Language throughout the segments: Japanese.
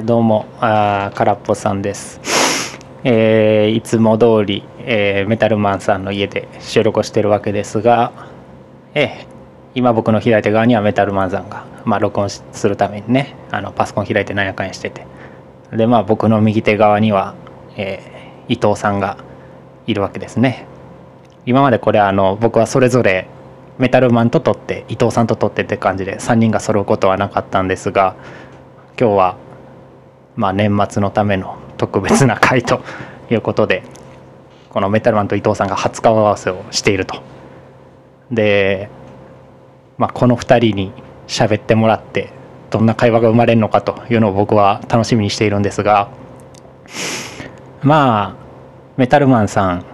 どうもあ空っぽさんです、えーいつも通り、えーメタルマンさんの家で収録をしてるわけですが、えー今僕の左手側にはメタルマンさんが、まあ、録音するためにねあのパソコン開いてなんやかんやしてて。でまあ僕の右手側には、えー伊藤さんがいるわけですね。今までこれあの僕はそれぞれメタルマンと撮って伊藤さんと撮ってって感じで3人が揃うことはなかったんですが今日はまあ年末のための特別な回ということでこのメタルマンと伊藤さんが初顔合わせをしていると。で、まあ、この2人に喋ってもらってどんな会話が生まれるのかというのを僕は楽しみにしているんですがまあメタルマンさん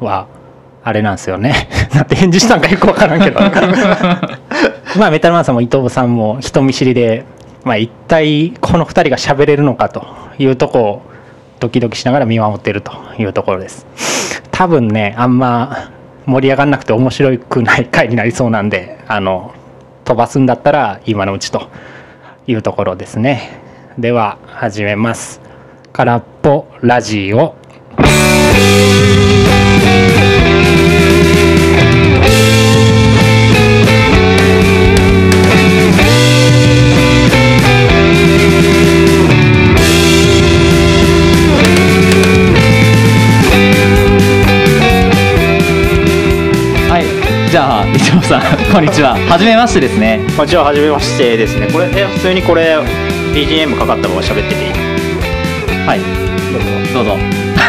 はあれなんですよね。なんて返事したんかよく分からんけど。まあメタルマンさんも伊藤さんも人見知りで、まあ、一体この2人が喋れるのかというとこをドキドキしながら見守っているというところです。多分ねあんま盛り上がんなくて面白くない回になりそうなんであの飛ばすんだったら今のうちというところですね。では始めます。空っぽラジオさん、こんにちは。はじめましてですね。こんにちは、はじめましてですね。これ、え、普通にこれ、BGM かかったまま喋ってていい？はい。どうぞ。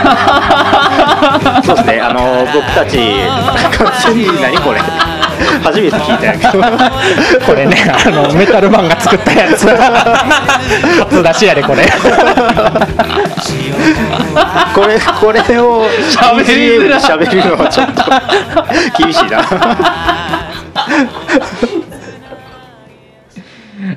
そうですね、あの、僕たち、完全に、何これ初めて聞いたんやけど。これねあのメタルマンが作ったやつ初出しやでこれ これ、これを喋りづら BGM で喋るのはちょっと厳しいな。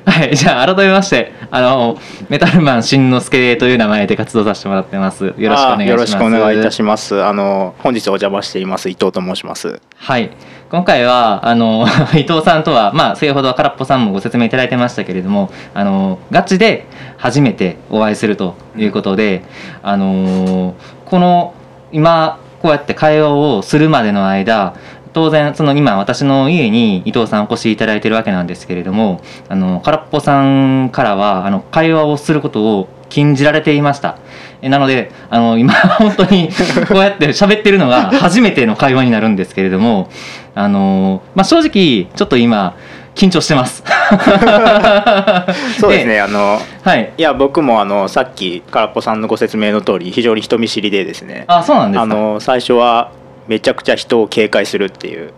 はい。じゃあ、改めまして、あの、メタルマンしんのすけという名前で活動させてもらってます。よろしくお願いします。あよろしくお願いいたします。あの、本日お邪魔しています、伊藤と申します。はい。今回は、あの、伊藤さんとは、まあ、先ほど空っぽさんもご説明いただいてましたけれども、あの、ガチで初めてお会いするということで、あの、この、今、こうやって会話をするまでの間、当然その今私の家に伊藤さんお越しいただいてるわけなんですけれどもあの空っぽさんからはあの会話をすることを禁じられていました。えなのであの今 本当にこうやって喋ってるのが初めての会話になるんですけれどもあの、まあ、正直ちょっと今緊張してます。そうですね、あの、はい。いや、僕もあの、さっき、空っぽさんのご説明の通り、非常に人見知りでですね。あそうなんですか。あの最初はめちゃくちゃ人を警戒するっていう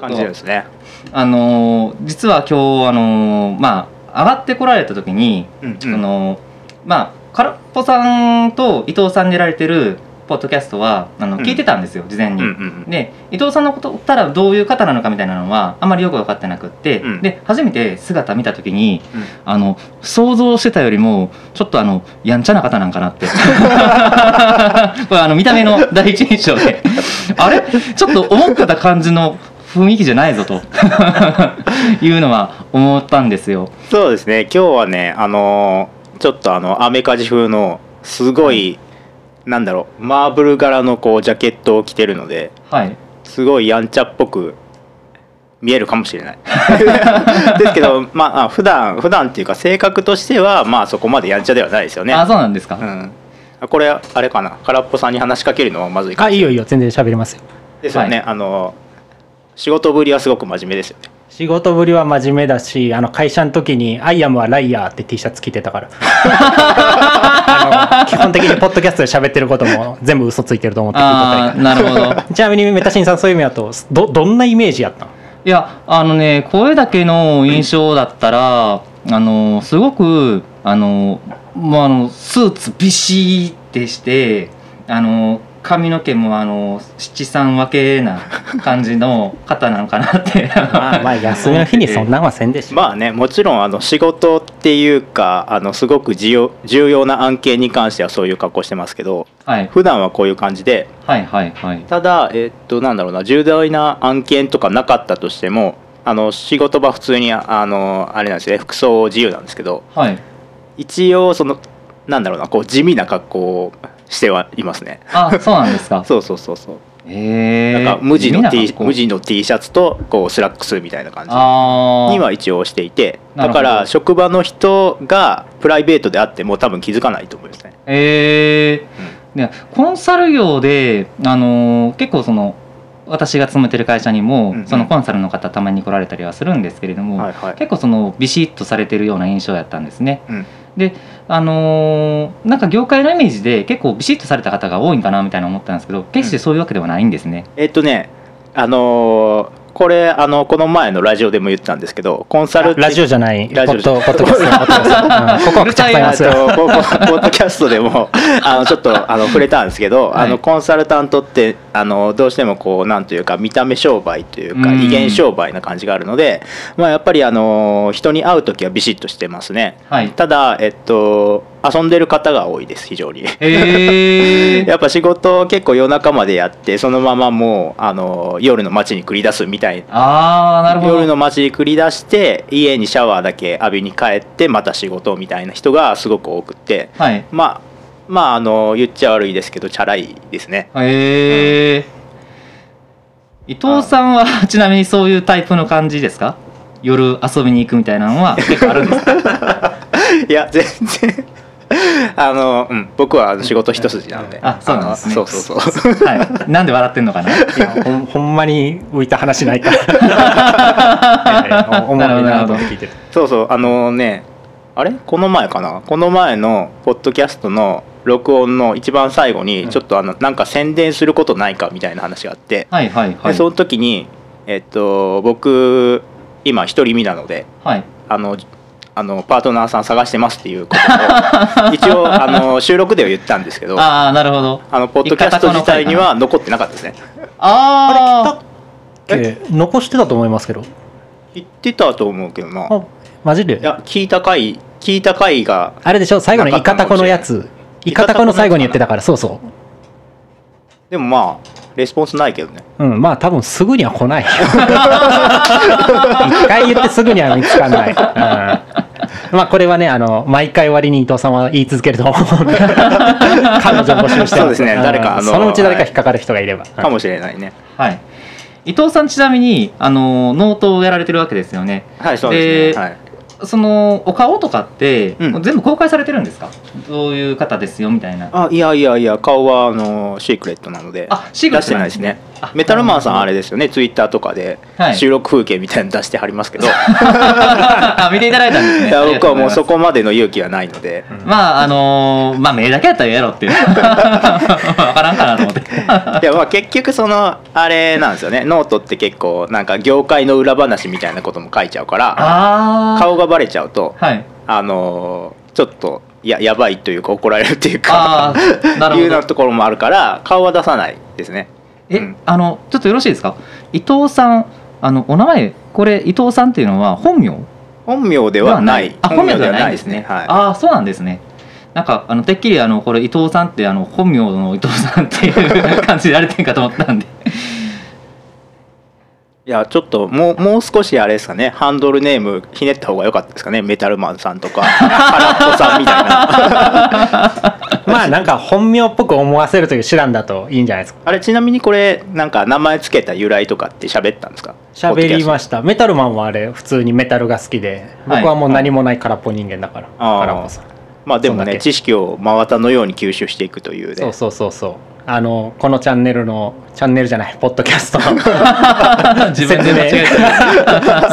感じでとすね。あの実は今日あのまあ上がってこられた時にうんうんそのまあ空っぽさんと伊藤さんでやられてるポッドキャストはあのうん。聞いてたんですよ、事前に。で伊藤さんのことたらどういう方なのかみたいなのはあんまりよく分かってなくって、うん。で初めて姿見た時にうん。あの想像してたよりもちょっとあのやんちゃな方なんかなって。これあの見た目の第一印象で。あれ？ちょっと思ってた感じの雰囲気じゃないぞと。いうのは思ったんですよ。そうですね。今日はねあのーちょっとあのアメカジ風のすごい、なんだろうマーブル柄のこうジャケットを着てるのではい。すごいやんちゃっぽく見えるかもしれない。ですけどまああ普段普段っていうか性格としてはまあそこまでやんちゃではないですよね。あそうなんですか、うん。あこれあれかな？空っぽさんに話しかけるのはまずいかあいいよいいよ全然喋りますよ。ですよね、はい。あの仕事ぶりはすごく真面目ですよね仕事ぶりは真面目だしあの会社の時に「アイアムはライアー」って T シャツ着てたから。あの基本的にポッドキャストで喋ってることも全部嘘ついてると思って聞いなるほど。ら ちなみにメタシンさんそういう意味だとどどんなイメージやったのいやあのね声だけの印象だったら、あのすごくあのもうあのスーツビシッてしてあの髪の毛もあの七三分けな感じの方なのかなって。まあまあ休みの日にそんなんはせんでしょ、まあねもちろんあの仕事っていうかあのすごく重要重要な案件に関してはそういう格好してますけどはい。普段はこういう感じで。はいはいはい。ただえっとなんだろうな重大な案件とかなかったとしてもあの仕事場普通にあのあれなんですよね服装自由なんですけどはい。一応そのなんだろうなこう地味な格好をしてはいますね。あそうなんですか？そうそうそうそう。なんか無地の T, 無地のの T シャツとこうスラックスみたいな感じには一応していてだから職場の人がプライベートであっても多分気づかないと思いますね。えー。でコンサル業で、あのー結構その私が勤めてる会社にも、そのコンサルの方たまに来られたりはするんですけれども、はいはい。結構そのビシッとされてるような印象やったんですね。うんであのーなんか業界のイメージで結構ビシッとされた方が多いんかなみたいな思ったんですけど決してそういうわけではないんですね。えっとねあのーこれあのこの前のラジオでも言ったんですけどコンサルラジオじゃない。ポラジオッドポッドキャスト。ポッドキャストうんここポッドキャストでも あのちょっとあの触れたんですけど、はい。あのコンサルタントってあのどうしてもこうなんというか見た目商売というかうん。威厳商売な感じがあるので、まあ、やっぱりあの人に会う時はビシッとしてますね。はい、ただ、えっと、遊んでる方が多いです非常に。えー。やっぱ仕事を結構夜中までやってそのままもうあの夜の街に繰り出すみたいなあーなるほど。夜の街に繰り出して家にシャワーだけ浴びに帰ってまた仕事みたいな人がすごく多くって。はい。まあまああの言っちゃ悪いですけどチャラいですね。へえ伊藤さんは ちなみにそういうタイプの感じですか？夜遊びに行くみたいなのは結構あるんですか？いや全然 あの、うん、僕は仕事一筋なので。あそうなんですね。あのそうそうそう。はい。なんで笑ってんのかな？いや ほんほんまに浮いた話ないか。ら ええおおもろいなと思って聞いててそうそう。あのねあれ？この前かな？この前のポッドキャストの録音の一番最後にちょっとあのなんか宣伝することないかみたいな話があって、はいはいはい。でその時にえっと僕今独り身なのではい。あのあのパートナーさん探してますっていうことを 一応あの収録では言ったんですけどあああなるほど。のポッドキャスト自体には残ってなかったですね。ああえ？残してたと思いますけど。言ってたと思うけどな。あマジで？いや聞いた回聞いた回があれでしょ？最後のイカタコのやつイカタコの最後に言ってたから。そうそでもまあレスポンスないけどね。ううんまあ多分すぐには来ないよ。一回言ってすぐには見つかんない、うん、まあこれはねあの毎回割に伊藤さんは言い続けると思うので。彼女募集してそうですね。ん。誰かあのそのうち誰か引っかかる人がいれば、うんかもしれないね。はい。伊藤さんちなみにあのノートをやられてるわけですよね。はいそうですね。はい。そのお顔とかって、うん。全部公開されてるんですか？どういう方ですよみたいな。あいやいやいや顔はあのシークレットなので。あシークレット出してないですねメタルマンさんあれですよね。ツイッターとかではい。収録風景みたいなの出してはりますけど、あ見ていただいたんですね。いや僕はもうそここまでの勇気はないので、まああのーまあ目だけやったらええやろっていう。分からんかなと思って。いやまあ結局そのあれなんですよね。ノートって結構なんか業界の裏話みたいなことも書いちゃうから顔がバレちゃうとはい。あのーちょっとややばいというか怒られるっていうあか いうようなところもあるから顔は出さないですねえ、うん。あのちょっとよろしいですか？伊藤さんあのお名前これ伊藤さんっていうのは本名？本名ではない。あ本名ではないですね。はいああそうなんですね。なんかあのてっきりあのこれ伊藤さんってあの本名の伊藤さんっていう 感じでやれてんかと思ったんでいやちょっともうもう少しあれですかね。ハンドルネームひねった方が良かったですかね。メタルマンさんとか空っぽさんみたいな。まあなんか本名っぽく思わせるという手段だといいんじゃないですか。あれちなみにこれなんか名前つけた由来とかって喋ったんですか？喋りまししたメタルマンはあれ普通にメタルが好きではい。僕はもう何もない空っぽ人間だから、あー。空っぽさ。んまあでもね知識を真綿のように吸収していくというね。そうそうそうそうあのこのチャンネルのチャンネルじゃないポッドキャストの 自分で間違えてる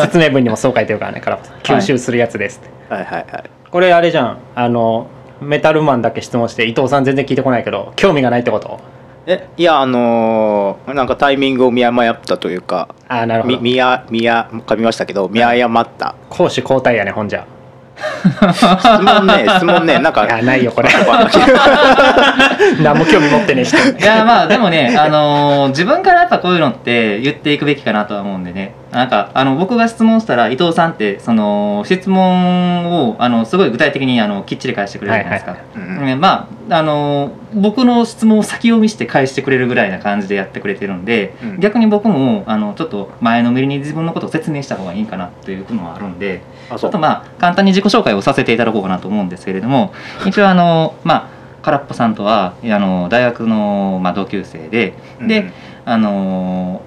説明文にもそう書いてるからね空っぽさん吸収するやつですって、はいはいはい。これあれじゃんあのメタルマンだけ質問して伊藤さん全然聞いてこないけど興味がないってこと？えいやあのーなんかタイミングを見誤ったというかああなるほど。み見や見や噛みましたけど見誤った。攻守交代やねほんじゃ質問ね質問ねなんかいやないよこれ。何も興味持ってねえ人いやまあでもね、あのー自分からやっぱこういうのって言っていくべきかなとは思うんでね。なんかあの僕が質問したら伊藤さんってその質問をあのすごい具体的にあのきっちり返してくれるじゃないですか、はいうん。ねまああの僕の質問を先読みして返してくれるぐらいな感じでやってくれてるんで、うん。逆に僕もあのちょっと前のめりに自分のことを説明した方がいいかなというのはあるんでちょっとまあ簡単に自己紹介をさせていただこうかなと思うんですけれども 一応あのまあ空っぽさんとはあの大学の、まあ、同級生でで、うん。あの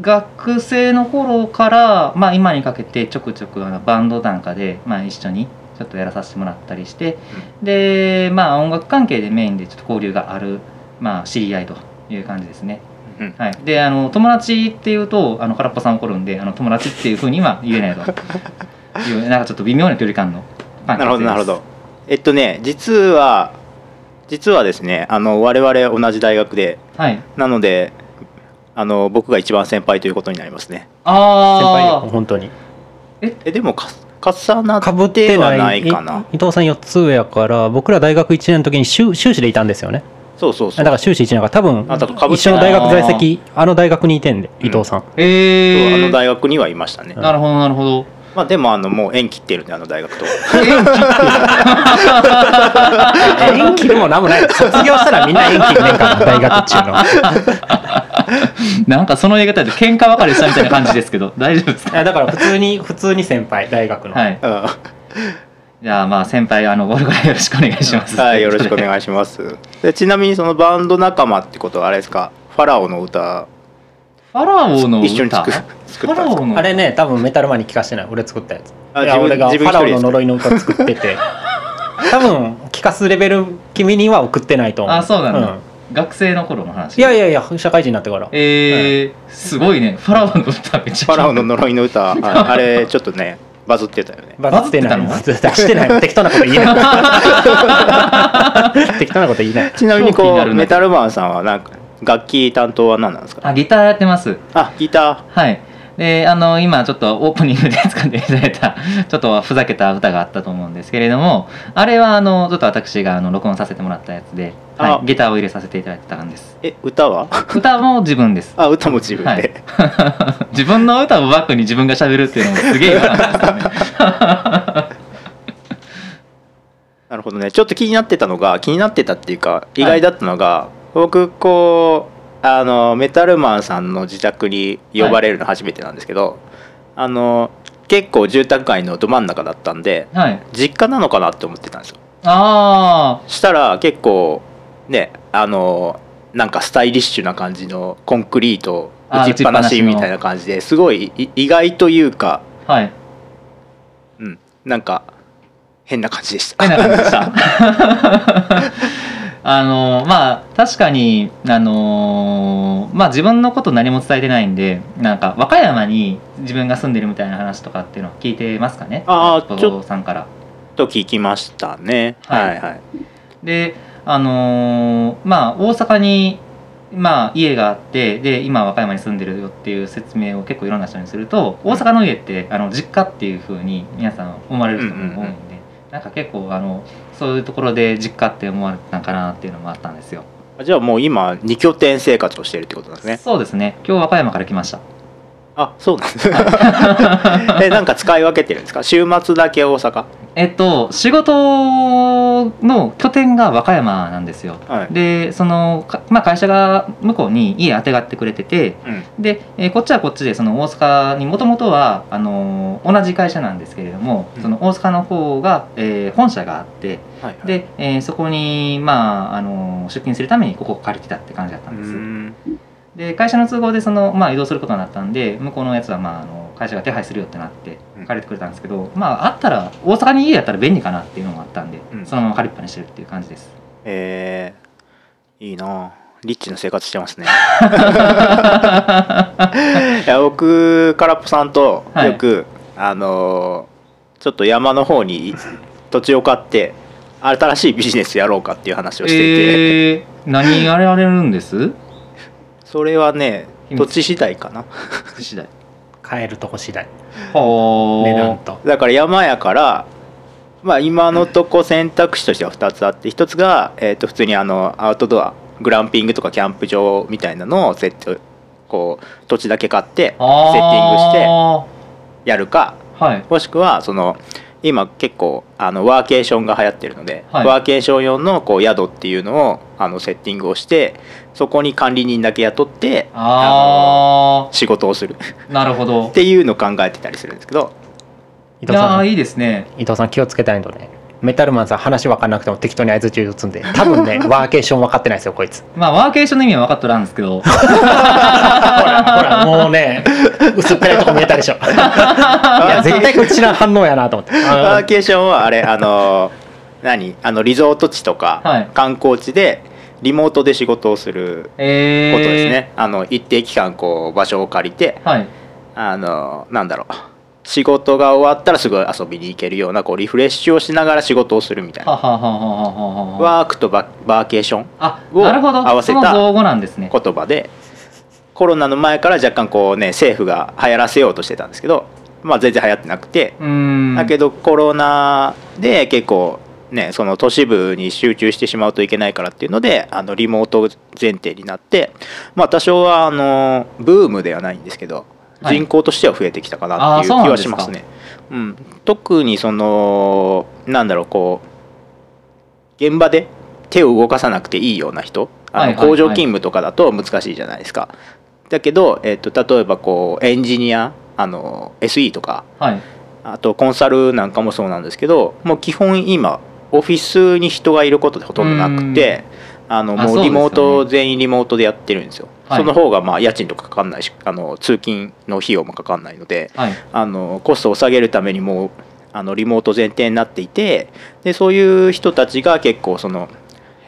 学生の頃から、まあ、今にかけてちょくちょくあのバンドなんかで、まあ、一緒にちょっとやらさせてもらったりして、でまあ音楽関係でメインでちょっと交流がある、まあ、知り合いという感じですね。うん。はい、であの友達っていうとあの空っぽさん怒るんであの友達っていうふうには言えないと いうなんかちょっと微妙な距離感の関係なるほどなるほど。えっとね実は実はですねあの我々同じ大学ではい。なのであの僕が一番先輩ということになりますね。先輩よ。ああ本当に。え？でもか重なかぶっってはない。いかない伊藤さん4つ上やから僕ら大学1年の時に修修士でいたんですよね。そうそうそう。だから修士1年だから多分一緒の大学在籍あの大学にいてんでうん伊藤さん、えそうあのー、大学にはいましたね、なるほどなるほどまあでもあのもう縁切ってるんであの大学と。縁切るもなんもない。卒業したらみんな縁切るねんから大学っちゅうの。なんかその言い方で喧嘩別れしたみたいな感じですけど大丈夫ですか？いやだから普通に普通に先輩大学の、はい。うん。じゃあまあ先輩あのこれからよろしくお願いします。はいよろしくお願いします。でちなみにそのバンド仲間ってことはあれですか？ファラオの歌ファラオの歌？一緒に作る。作った。んですかファラオの。あれね多分メタルマンに聞かせてない。俺作ったやつ。あ自分いや俺がファラオの呪いの歌作ってて。多分聞かすレベル君には送ってないと思う。あそうなんだ、ん。学生の頃の話？いやいやいや社会人になってから。えーすごいね。ファラオの歌めっちゃ。ファラオの呪いの歌。ああれちょっとねバズってたよね。バズってない。ババズってしてない。適当なこと言えない。適当なこと言いない。ちなみに超気になるなこうメタルマンさんはなんか楽器担当は何なんですか？あギターやってます。あギタはい。であの今ちょっとオープニングで使っていただいた ちょっとふざけた歌があったと思うんですけれどもあれはあのちょっと私があの録音させてもらったやつで、あはい、ギターを入れさせていただいたんです。ーえ歌は？歌も自分です。あ歌も自分で、はい。自分の歌をバックに自分が喋るっていうのもすげえ違和感ですよね。なるほどね。ちょっと気になってたのが気になってたっていうか意外だったのが、僕こうあのメタルマンさんの自宅に呼ばれるの初めてなんですけど、あの結構住宅街のど真ん中だったんではい。実家なのかなって思ってたんですよ。あしたら結構ねあのなんかスタイリッシュな感じのコンクリート打ちっぱなしみたいな感じですごいい意外というか、あはい。うん、なんか変な感じでした。変な感じでした あのまあ確かにあのまあ自分のこと何も伝えてないんでなんか和歌山に自分が住んでるみたいな話とかっていうのは聞いてますかね。おあーちょ父さんから。と聞きましたね。ははいいはい。であのまあ大阪にまあ家があってで今和歌山に住んでるよっていう説明を結構いろんな人にすると大阪の家ってあの実家っていう風に皆さん思われる人も多いんで、うんうんうん。なんか結構あのそういうところで実家って思われてたんかなっていうのもあったんですよ。じゃあもう今二拠点生活をしてるってことなんですね。そうですね今日和歌山から来ました。あそうなんです。えなんか使い分けてるんですか？週末だけ大阪？えっと仕事の拠点が和歌山なんですよ。はい。でそのか、まあ、会社が向こうに家あてがってくれててうんで、えーこっちはこっちでその大阪にもともとはあのー同じ会社なんですけれども、うんその大阪の方が、えー本社があってはいはい。で、えーそこに、まああのー出勤するためにここを借りてたって感じだったうんです。んで会社の都合でその、まあ、移動することになったんで向こうのやつは、まあ、あの会社が手配するよってなってうん。借りてくれたんですけど、まああったら大阪に家やったら便利かなっていうのもあったんで、うん。そのまま借りっぱにしてるっていう感じです。えー、いいな。あリッチな生活してますね。いや僕空っぽさんとはい。よく、あのーちょっと山の方に土地を買って新しいビジネスやろうかっていう話をしていて、えー、何やられるんです？それはね土地次第かな。次第。買えるとこ次第。ほ値段と。だから山やからまあ今のとこ選択肢としては2つあって1つが、えー、と普通にあのアウトドアグランピングとかキャンプ場みたいなのを設置こう土地だけ買ってセッティングあしてーやるかはい。もしくはその今結構あのワーケーションが流行ってるので、はい。ワーケーション用のこう宿っていうのをあのセッティングをしてそこに管理人だけ雇ってああの仕事をする。あなるほど。っていうのを考えてたりするんですけど。い伊藤さんいいですね。伊藤さん気をつけたいのねメタルマンさん話分かんなくても適当に相づち打つんで 多分ねワーケーション分かってないですよこいつ。まあワーケーションの意味は分かっとらんですけど。ほらほらもうね薄っぺらいとこ見えたでしょ。いや絶対こっちの反応やなと思って。ワーケーションはあれあの何？あのリゾート地とかはい。観光地でリモートで仕事をするえー、ことですね、あの一定期間こう場所を借りてはい。あのなんだろう仕事が終わったらすぐ遊びに行けるようなこうリフレッシュをしながら仕事をするみたいな。ワークとババーケーションあを合わせた言葉で。コロナの前から若干こうね政府が流行らせようとしてたんですけど、まあ、全然流行ってなくて、だけどコロナで結構ねその都市部に集中してしまうといけないからっていうのであのリモート前提になってまあ多少はあのブームではないんですけどはい人口としては増えてきたかなっていう気そうなんですか。はしますね。うん、特にそのなんだろうこう現場で手を動かさなくていいような人。あのはいはいはい。工場勤務とかだと難しいじゃないですか。だけど、えっと例えばこうエンジニアあの SE とかはい。あとコンサルなんかもそうなんですけどもう基本今オフィスに人がいることでほとんどなくてあのもうリモート全員リモートでやってるんですよ、はい。その方がまあ家賃とかかかんないしあの通勤の費用もかかんないのではい。あのコストを下げるためにもうあのリモート前提になっていてでそういう人たちが結構その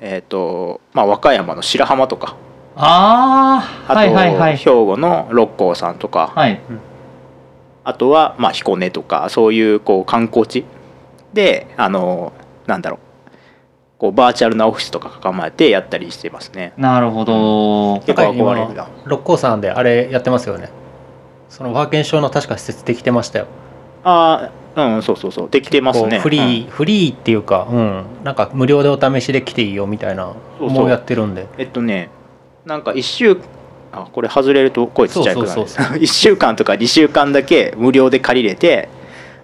えっ、とまあ和歌山の白浜とかあと、ああはいはい。はい兵庫の六甲山とか、はい。あとはまあ彦根とかそういうこう観光地であのなんだろうこうバーチャルなオフィスとか構えてやったりしてますね。なるほど。結構憧れるな。六甲山であれやってますよね。そのワーケーションの確か施設できてましたよ。ああうんそうそうそう。できてますね。フリー、うん。フリーっていうかうん。なんか無料でお試しで来ていいよみたいなもうやってるんで。えっとねなんか1週あこれ外れると声ちっちゃいくなる。そうそうそう1 週間とか2週間だけ無料で借りれて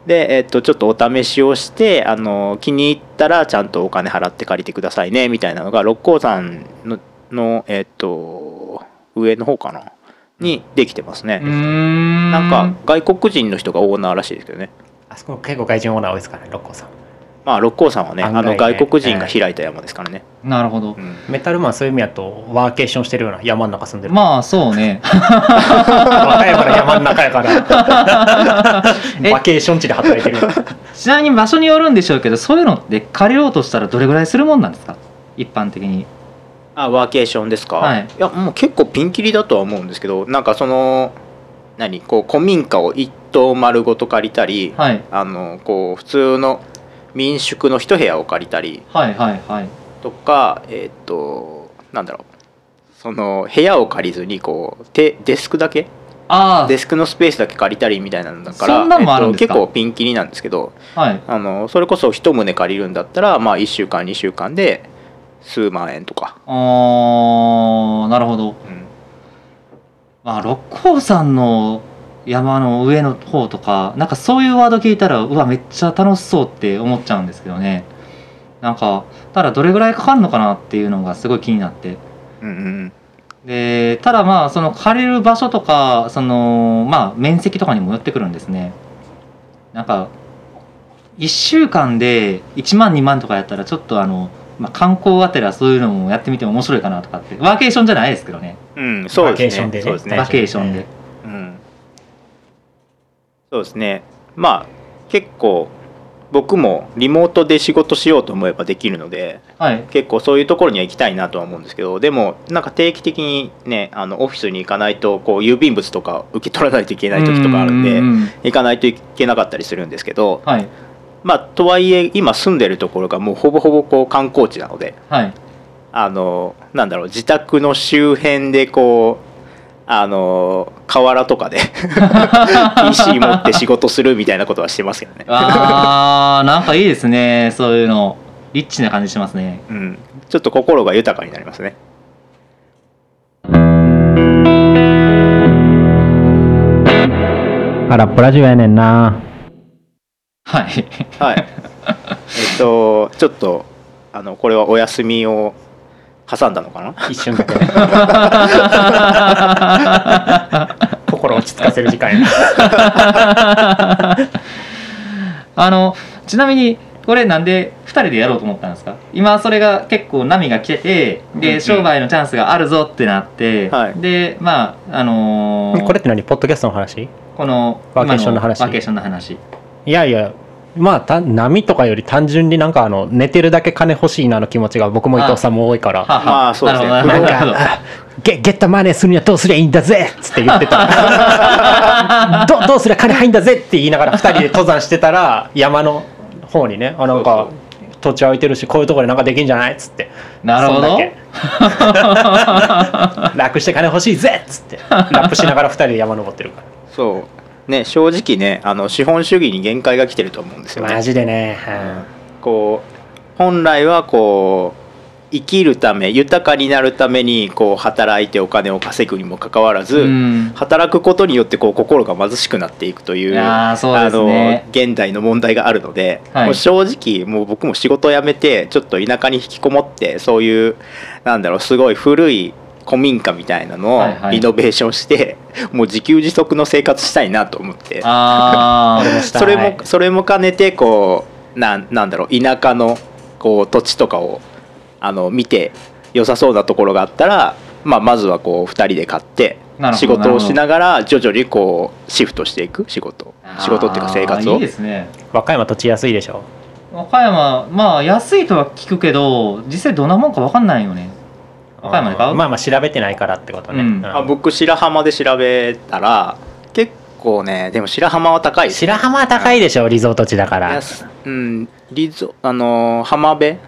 で、えっと、ちょっとお試しをしてあの気に入ったらちゃんとお金払って借りてくださいねみたいなのが六甲山のの、えっと、上の方かな？にできてますね、ん。なんか外国人の人がオーナーらしいですけどね。あそこ結構外人オーナー多いですからね六甲山まあ六甲山はねね。あの外国人が開いた山ですからね、なるほど。うん。メタルマンそういう意味だとワーケーションしてるような山の中住んでる、まあそうね。和歌山の山の中やから。え？バケーション地で働いてる。ちなみに場所によるんでしょうけどそういうのって借りようとしたらどれぐらいするもんなんですか？一般的に。あワーケーションですか、はいやもう結構ピンキリだとは思うんですけどなんかその何？こう古民家を一棟丸ごと借りたり、はい。あのこう普通の民宿の一部屋を借りたりはいはいはい。とかえーっとなんだろう。その部屋を借りずにこうてデスクだけあデスクのスペースだけ借りたりみたいなのだから結構ピンキリなんですけどあはい。あのそれこそ一棟借りるんだったらまあ1週間2週間で数万円とか、あーなるほど。うん。まあ六甲山の山の上の方とかなんかそういうワード聞いたらうわめっちゃ楽しそうって思っちゃうんですけどね。なんかただどれぐらいかかるのかなっていうのがすごい気になって。うんうんでただまあその借りる場所とかそのまあ面積とかにもよってくるんですね。なんか1週間で1万2万とかやったらちょっとあの、まあ、観光がてらそういうのもやってみても面白いかなとかって。ワーケーションじゃないですけどね。うん、そうですね。バケーションでねそうですね。バケーションで。うん。そうですね。まあ結構僕もリモートで仕事しようと思えばできるので、はい結構そういうところには行きたいなとは思うんですけど、でもなんか定期的にね、あのオフィスに行かないとこう郵便物とか受け取らないといけない時とかあるんでう、ん行かないといけなかったりするんですけど、はいまあとはいえ今住んでるところがもうほぼほぼこう観光地なので。はいあのなんだろう自宅の周辺でこうあの河原とかで PC 持って仕事するみたいなことはしてますけどね、あーなんかいいですねそういうの。リッチな感じしますね。うん、ちょっと心が豊かになりますね。空っぽラジオやねんな。はい。はい。えっとちょっとあのこれはお休みを挟んだのかな？一瞬だけ。ね 心落ち着かせる時間 あのちなみにこれなんで2人でやろうと思ったんですか？今それが結構波が来ててうんで商売のチャンスがあるぞってなって、はい。でまああのーこれって何？ポッドキャストの話？このワーケーションの話？今ワーケーションの話。いやいやまあた波とかより単純になんかあの寝てるだけ金欲しいなの気持ちが僕も伊藤さんも多いから。は はまあそうですね。なるほどなんなるほど。か「ゲゲッタマネーするにはどうすりゃいいんだぜ!」っつって言ってた。どどうすりゃ金入んだぜって言いながら2人で登山してたら山の方にねあなんか土地空いてるしこういうところでなんかできんじゃないっつって。なるほど。楽して金欲しいぜっつって。ラップしながら2人で山登ってるかそうね正直ねあの資本主義に限界が来てると思うんですよね。らマジでね、こう本来はこう生きるため豊かになるためにこう働いてお金を稼ぐにもかかわらず、うん。働くことによってこう心が貧しくなっていくというね。あの現代の問題があるので、はい。もう正直もう僕も仕事を辞めてちょっと田舎に引きこもってそういうなんだろうすごい古い古民家みたいなのをはいはい。リノベーションして、もう自給自足の生活したいなと思って。それもそれも兼ねてこうなんなんだろう田舎のこう土地とかをあの見て良さそうなところがあったら、まあ、まずはこう2人で買って仕事をしながら徐々にこうシフトしていく仕事。あ仕事っていうか生活を。いいですね。和歌山土地安いでしょ。和歌山まあ安いとは聞くけど実際どんなもんか分かんないよね和歌山で買う？まあまあ調べてないからってことね、うん。あ僕白浜で調べたら結構ねでも白浜は高い。です白浜は高いでしょリゾート地だから。安うん。リゾあのー浜辺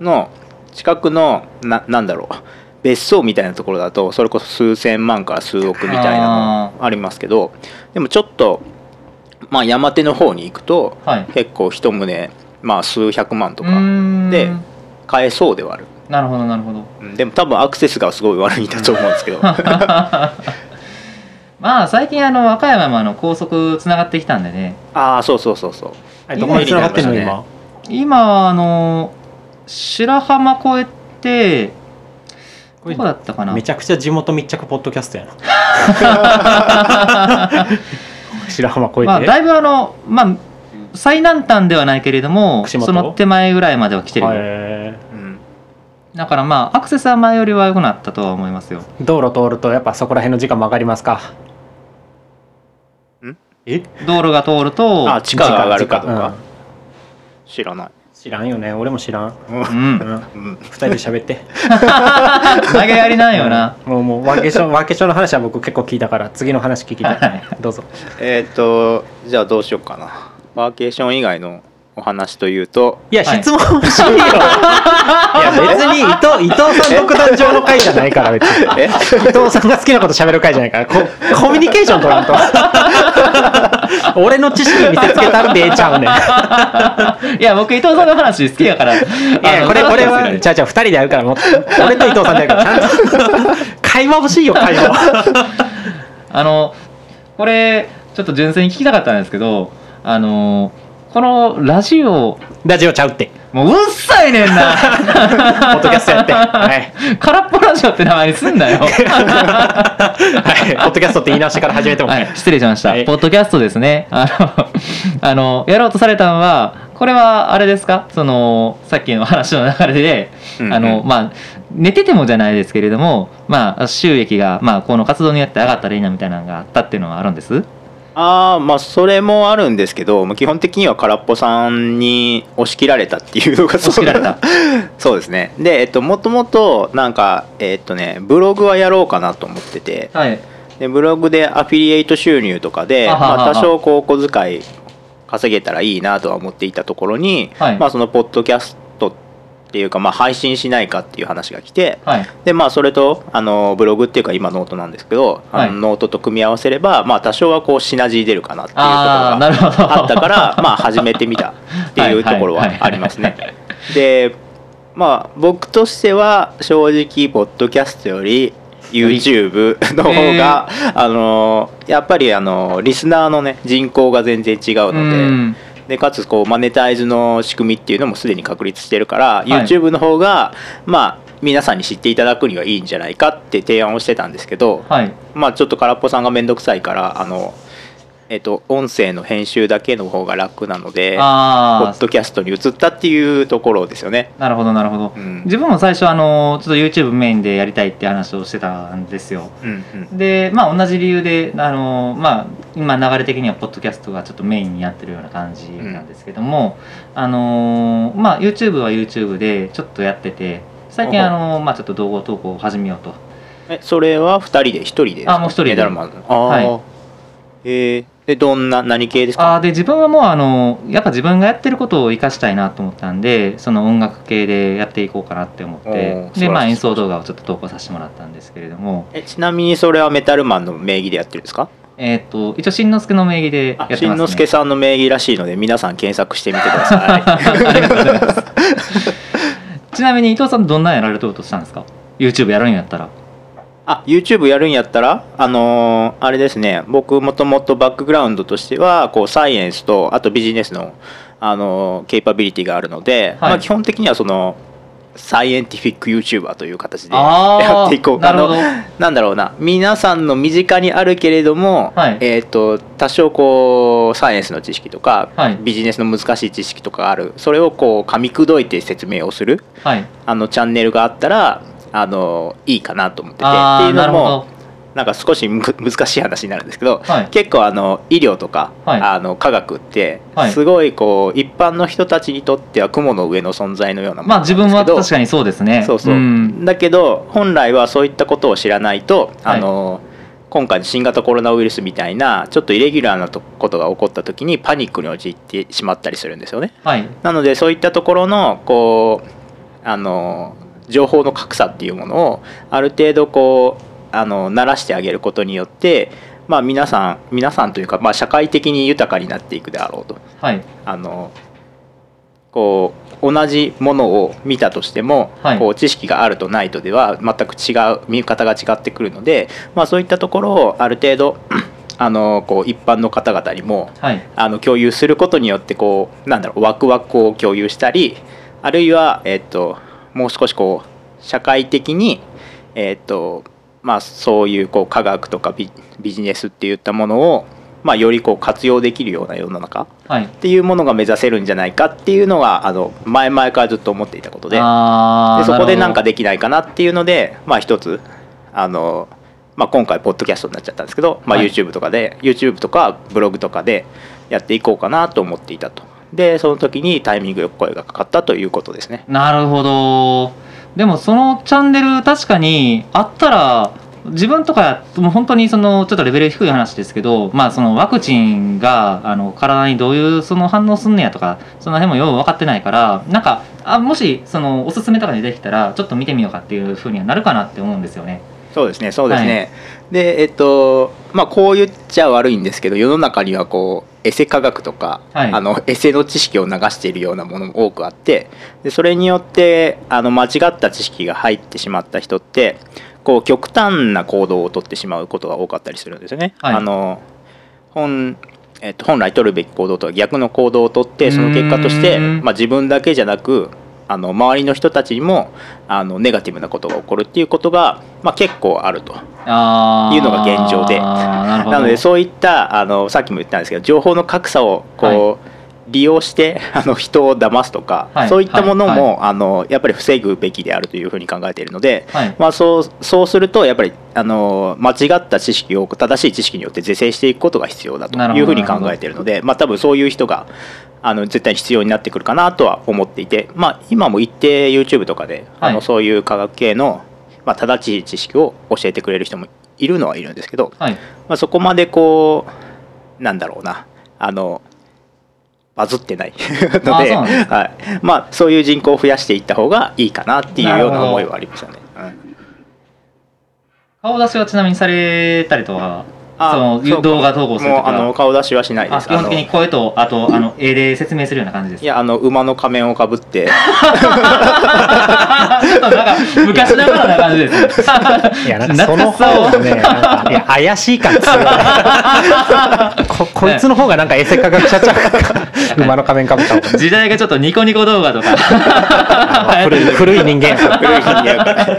の近くのななんだろう。別荘みたいなところだとそれこそ数千万から数億みたいなのありますけどでもちょっとまあ山手の方に行くとはい。結構一棟まあ数百万とうかーん。で買えそうではある、なるほどなるほど。うんでも多分アクセスがすごい悪いんだと思うんですけど。まあ最近あの和歌山もあの高速つながってきたんでね。ああそうそうそうそう。あれどこに繋がってんの今？今はあの白浜越えてどこだったかな？めちゃくちゃ地元密着ポッドキャストやな。白浜越えて、まあ、だいぶあのまあ最南端ではないけれどもその手前ぐらいまでは来てるだからまあアクセスは前よりは良くなったとは思いますよ。ー道路通るとやっぱそこら辺の時間も上がりますか？ん？え？道路が通るとあ地価が上がるかとか。うん知らない。知らんよね。俺も知らん、ううん。ん、うん。2人で喋って。投げやりなんよな、もうもうワーケーションワーケーションの話は僕結構聞いたから次の話聞きたい、はいどうぞ。えっ、とじゃあどうしようかな。ワーケーション以外のお話というと。いや、はい。質問欲しいよ。いや別に伊藤伊藤さん独壇場の回じゃないから別に。え？伊藤さんが好きなこと喋る回じゃないから。こコミュニケーション取らんと。俺の知識見せつけたらでええちゃうねん。いや僕伊藤さんの話好きやから。いいやこれこれはちゃうちゃう2人でやるからもう俺と伊藤さんでやるから。ちゃんと会話欲しいよ会話 あのこれちょっと純粋に聞きたかったんですけどあのこのラジオラジオちゃうって。もううっさいねんな。ポッドキャストやって。はい、空っぽラジオって名前にすんなよ。はい、ポッドキャストって言い直してから始めても、はい、失礼しました、はい。ポッドキャストですね。あのあのやろうとされたのはこれはあれですか？そのさっきの話の流れで、うんうん。あのまあ寝ててもじゃないですけれどもまあ収益がまあこの活動によって上がったらいいなみたいなのがあったっていうのはあるんです？ああまあそれもあるんですけどまあ基本的には空っぽさんに押し切られたっていうのが押し切られた。そうですね。でえっともともとなんかえっとねブログはやろうかなと思っててはい。でブログでアフィリエイト収入とかであははは。まあ、多少こうお小遣い稼げたらいいなとは思っていたところに、はい。まあ、そのポッドキャストっていうか、まあ、配信しないかっていう話が来て、はい。でまあそれとあのブログっていうか今ノートなんですけど、あのはいノートと組み合わせれば、まあ、多少はこうシナジー出るかなっていうところがあったからまあ始めてみたっていうところはありますね。でまあ僕としては正直ポッドキャストより YouTube の方が、あのやっぱりあのリスナーのね人口が全然違うので。うんでかつこうマネタイズの仕組みっていうのもすでに確立してるから、い。YouTube の方がまあ皆さんに知っていただくにはいいんじゃないかって提案をしてたんですけど、はい。まあちょっと空っぽさんが面倒くさいからあの、えっと音声の編集だけの方が楽なのでポあッドキャストに移ったっていうところですよね。あなるほどなるほど、うん。自分も最初あのちょっと YouTube メインでやりたいって話をしてたんですよ。うんうん。でまあ同じ理由であのまあ今流れ的にはポッドキャストがちょっとメインにやってるような感じなんですけども、あのまあ YouTube は YouTube でちょっとやってて最近あのまあちょっと動画投稿を始めようと。えそれは2人で？1人で？あもう一人で。メダルマンああ、はい。えー。でどんな何系ですか？あーで自分はもうあのやっぱ自分がやってることを生かしたいなと思ったんでその音楽系でやっていこうかなって思ってでまあ演奏動画をちょっと投稿させてもらったんですけれども。えちなみにそれはメタルマンの名義でやってるんですか？えっ、と一応しんのすけの名義でやあってますね。しんのすけさんの名義らしいので皆さん検索してみてくださ い。ありがとうございます。ちなみに伊藤さんどんなんやられるとしたんですか？YouTube やるんやったら。あ YouTube やるんやったらあのーあれですね。僕もともとバックグラウンドとしてはこうサイエンスとあとビジネスの、あのーケイパビリティがあるので、はい。まあ、基本的にはそのサイエンティフィック YouTuber という形でやっていこう。なるほど。あのなんだろうな。皆さんの身近にあるけれども、はい。えー、と多少こうサイエンスの知識とか、はい。ビジネスの難しい知識とかある。それをこう噛み砕いて説明をするはい。あのチャンネルがあったらあのいいかなと思ってて。っていうのもなんか少しむ難しい話になるんですけど、はい。結構あの医療とか、はい。あの科学ってはい。すごいこう一般の人たちにとっては雲の上の存在のようなものまあ自分は確かにそうですね。そうそう、ん。だけど本来はそういったことを知らないとあの、今回の新型コロナウイルスみたいなちょっとイレギュラーなとことが起こった時にパニックに陥ってしまったりするんですよね。はい。なのでそういったところのこうあの情報の格差っていうものをある程度こうあの慣らしてあげることによって、まあ、皆さん皆さんというか、まあ、社会的に豊かになっていくであろうと。はい。あのこう同じものを見たとしても、はい。こう知識があるとないとでは全く違う見方が違ってくるので、まあ、そういったところをある程度 あのこう一般の方々にもはい。あの共有することによってこうなんだろうワクワクを共有したりあるいは、えっともう少しこう社会的に、えっとまあ、そういうこう科学とかビビジネスっていったものを、まあ、よりこう活用できるような世の中はい。っていうものが目指せるんじゃないかっていうのがあの前々からずっと思っていたことででそこでなんかるできないかなっていうので、まあ、一つあの、まあ、今回ポッドキャストになっちゃったんですけど、まあ、はい。YouTube とかで、YouTube とかブログとかでやっていこうかなと思っていたと。でその時にタイミングよく声がかかったということですね。なるほどでもそのチャンネル確かにあったら自分とかやもう本当にそのちょっとレベル低い話ですけど、まあ、そのワクチンがあの体にどういうその反応すんねやとかその辺もよう分かってないからなんかあもしそのおすすめとかにできたらちょっと見てみようかっていうふうにはなるかなって思うんですよね。そうですねそうですね、でえっとまあこう言っちゃ悪いんですけど世の中にはこうエセ科学とか、はい。あのエセの知識を流しているようなものも多くあってでそれによってあの間違った知識が入ってしまった人ってこう極端な行動をとってしまうことが多かったりするんですよね。はい。あの本えっと、本来取るべき行動とは逆の行動をとってその結果として、まあ、自分だけじゃなくあの周りの人たちにもあのネガティブなことが起こるっていうことが、まあ、結構あると。いうのが現状で。なのでそういったあのさっきも言ったんですけど情報の格差をこう、利用して あの人を騙すとか、はいそういったものも、はいあのやっぱり防ぐべきであるというふうに考えているので、はい。まあ、そうそうするとやっぱりあの間違った知識を正しい知識によって是正していくことが必要だというふうに考えているので、まあ、多分そういう人があの絶対に必要になってくるかなとは思っていて、まあ、今も一定 YouTube とかで、あはい。のそういう科学系の、まあ、正しい知識を教えてくれる人もいるのはいるんですけど、はい。まあ、そこまでこうなんだろうなあのバズってない。のではい。まあ、そういう人口を増やしていった方がいいかなっていうような思いはありましたね。うん顔出しはちなみにされたりとはあその動画投稿するもうあときはの顔出しはしないです。あ基本的に声とあとあの絵で説明するような感じですいやあの馬の仮面をかぶって。ちょっとなんか昔ながらな感じですね。いやなんかその方がねいや怪しい感じするよね。ここいつの方がなんかエセ科学者ちゃうか馬の仮面かぶった時代がちょっとニコニコ動画とか。古 い古い人間。古い人間。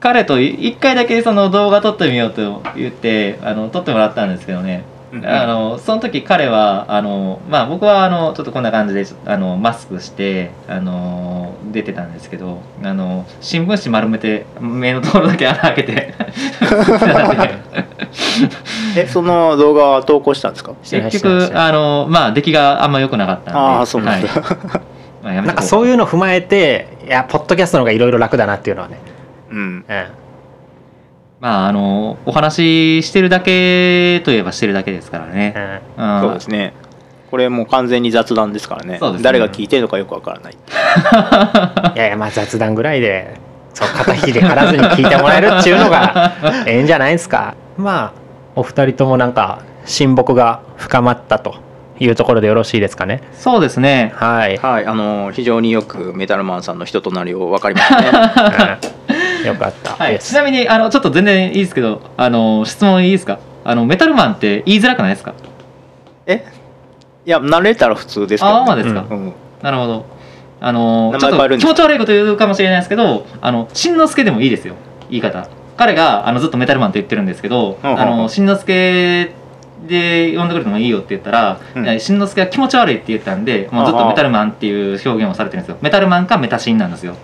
彼と一回だけその動画撮ってみようと言ってあの撮ってもらったんですけどね。うんあのその時彼はあの、まあ、僕はあのちょっとこんな感じであのマスクしてあの出てたんですけどあの新聞紙丸めて目のところだけ穴開けて。えその動画は投稿したんですか？結局あの、まあ、出来があんま良くなかったんで。ああそうなんだ、はい。なんかそういうの踏まえていやポッドキャストの方がいろいろ楽だなっていうのはね、うん。うん、まああのお話ししてるだけといえばしてるだけですからね、ん。そうですね。これもう完全に雑談ですからね。そうですね。誰が聞いてるのかよくわからない。いやいやまあ雑談ぐらいでそう肩ひじ張らずに聞いてもらえるっていうのが ええんじゃないですか。まあお二人ともなんか親睦が深まったというところでよろしいですかね。そうですね。はい、はい。あの非常によくメタルマンさんの人となりを分かりましたね。う ん よかった。はい、ちなみにあのちょっと全然いいですけどあの質問いいですか？あのメタルマンって言いづらくないですか？え？いや慣れたら普通ですけど、ね。ああまあですか、うん、なるほど。あの名ちょっと気持ち悪いこと言うかもしれないですけどあのしんのすけでもいいですよ。言い方。彼があのずっとメタルマンって言ってるんですけど、うんあのしんのすけで呼んでくれてもいいよって言ったら、うん。しんのすけは気持ち悪いって言ったんでもうずっとメタルマンっていう表現をされてるんですよ。メタルマンかメタシンなんですよ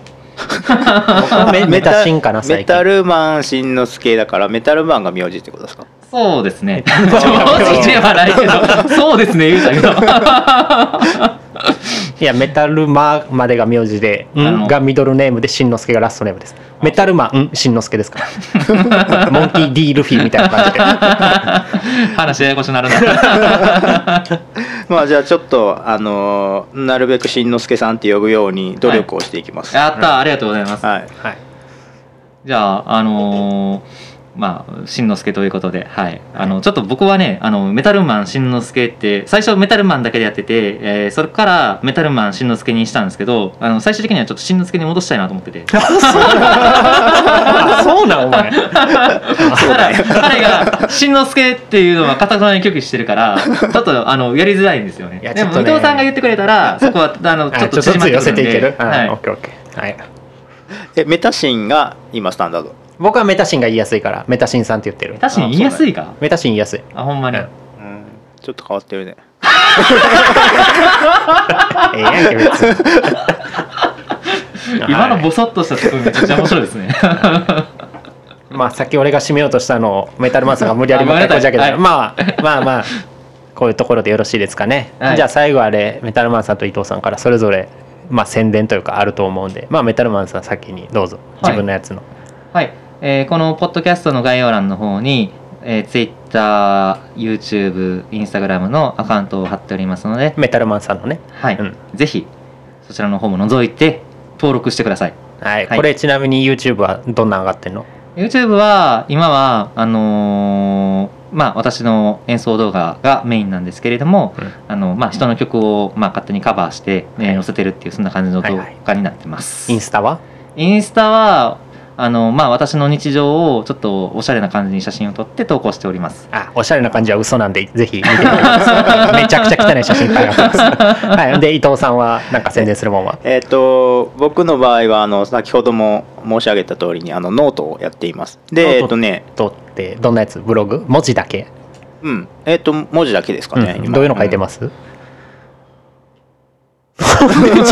メメタシンかなメ最近タルマンしんのすけだからメタルマンが名字ってことですか？そうですね。ルマン正直ではないけど。そうですね言うたけど いやメタルマまでが名字で「あのん」がミドルネームでしんのすけがラストネームです。メタルマンん。しんのすけですか。ら モンキー D ルフィみたいな感じで。話ややこしくなるな。まあじゃあちょっとあのーなるべくしんのすけさんって呼ぶように努力をしていきます、やった。ありがとうございます。はい。はい。じゃああのーまあしんのすけということで、はい、あのちょっと僕はねあのメタルマンしんのすけって最初メタルマンだけでやってて、えーそれからメタルマンしんのすけにしたんですけどあの最終的にはちょっとしんのすけに戻したいなと思ってて。あそう。なんお前。彼がしんのすけっていうのはかたくなに拒否してるからちょっとあのやりづらいんですよね。でもいやちょっとね。伊藤さんが言ってくれたらそこはあのちょっとあちょっとずつ寄せていける、ははい、オッい、ケーオッケー。はい。えメタシンが今スタンダード僕はメタシンが言いやすいからメタシンさんって言ってる。確かに言いやすいか？メタシン言いやすい。あほんまに、うん。うんちょっと変わってるね。ええやんけ別に。今のはいボソッとしたツッコミめちゃくちゃ面白いですね。まあさっき俺が締めようとしたのをメタルマンさんが無理やりもう一回こじ開けたはい。まあまあまあこういうところでよろしいですかね、はい。じゃあ最後あれメタルマンさんと伊藤さんからそれぞれまあ宣伝というかあると思うんでまあメタルマンさん先にどうぞ。自分のやつの、はい、えーこのポッドキャストの概要欄の方に、えー、Twitter、YouTube、Instagram のアカウントを貼っておりますので、メタルマンさんのね。はい。うん。ぜひそちらの方も覗いて登録してください。はい、はい。これちなみに YouTube はどんな上がってんの？YouTube は今はあのーまあ私の演奏動画がメインなんですけれども、うん。あのまあ人の曲をまあ勝手にカバーして、えーはい載せてるっていうそんな感じの動はいはい画になってます。インスタは？インスタはあのまあ私の日常をちょっとおしゃれな感じに写真を撮って投稿しております。あおしゃれな感じは嘘なんでぜひ見てみてください。めちゃくちゃ汚い写真いっぱい上がってます。はい。で伊藤さんはなんか宣伝するもんは？えっ、と僕の場合はあの先ほども申し上げた通りにあのノートをやっています。ノートでえっ、とねとってどんなやつ？ブログ？文字だけ、うん。えっ、と文字だけですかね、今うん。どういうの書いてます、す、自分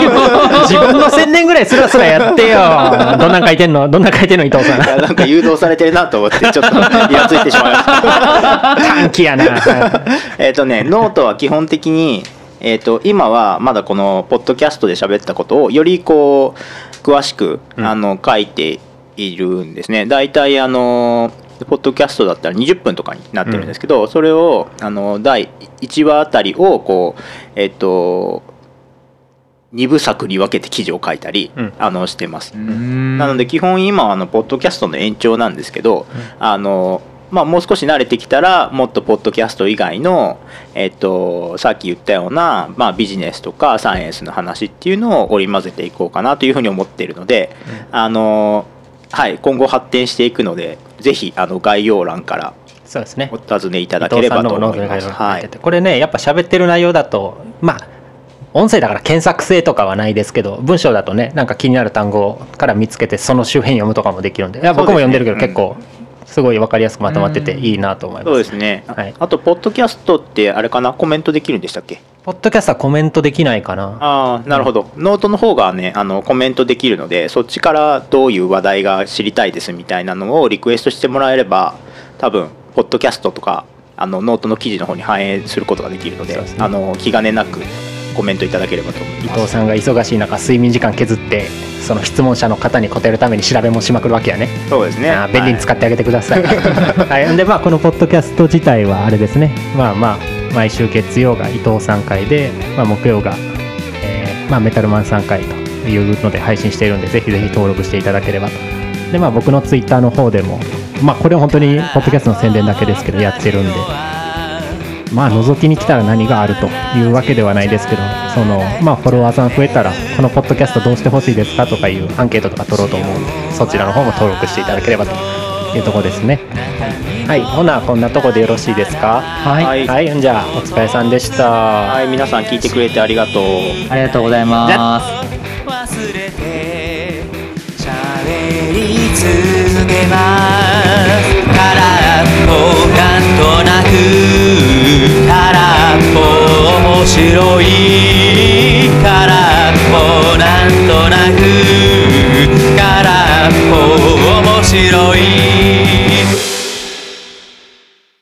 自分の宣伝ぐらいスラスラやってよ。どんなん書いてんの？どんなん書いてんの伊藤さん。なんか誘導されてるなと思ってちょっとイラついてしまいました。短気やな。は えっとねノートは基本的に、えー、と今はまだこのポッドキャストで喋ったことをよりこう詳しく、うん。あの書いているんですね。大体あのポッドキャストだったら20分とかになってるんですけど、それをあの第1話あたりをこうえっ、と2部作に分けて記事を書いたり、うん。あのしてます。ななので基本今はあのポッドキャストの延長なんですけど、あのまあ、もう少し慣れてきたらもっとポッドキャスト以外の、えっと、さっき言ったような、まあ、ビジネスとかサイエンスの話っていうのを織り交ぜていこうかなというふうに思っているので、あのはい、今後発展していくのでぜひあの概要欄からそうですね。お尋ねいただければと思います。はい。これねやっぱ喋ってる内容だとまあ音声だから検索性とかはないですけど文章だとねなんか気になる単語から見つけてその周辺読むとかもできるんで。いや僕も読んでるけど結構すごい分かりやすくまとまっててうん。いいなと思います。そうですね、はい。あとポッドキャストってあれかな？コメントできるんでしたっけ？ポッドキャストはコメントできないかな。ああなるほど、ノートの方がねあのコメントできるのでそっちからどういう話題が知りたいですみたいなのをリクエストしてもらえれば多分ポッドキャストとかあのノートの記事の方に反映することができるのでね。あの気兼ねなくコメントいただければと思います伊藤さんが忙しい中睡眠時間削ってその質問者の方に答えるために調べもしまくるわけやねそうですね便利に使っってあげてください。はい、でまあこのポッドキャスト自体はあれですね。まあまあ毎週月曜が伊藤さん回で、まあ木曜が、えーまあメタルマンさん回というので配信しているんでぜひぜひ登録していただければと。でまあ僕のツイッターの方でもまあこれは本当にポッドキャストの宣伝だけですけどやってるんで。まあ覗きに来たら何があるというわけではないですけどそのまあフォロワーさん増えたらこのポッドキャストどうしてほしいですかとかいうアンケートとか取ろうと思うんでそちらの方も登録していただければというところですね。はい。ほなこんなとこでよろしいですか？はい、はい。はい。じゃあお疲れさんでした。はい。皆さん聞いてくれてありがとう。ありがとうございます。忘れて喋り続けます。空っぽなんとなく空っぽ面白い空っぽなんとなく空っぽ面白い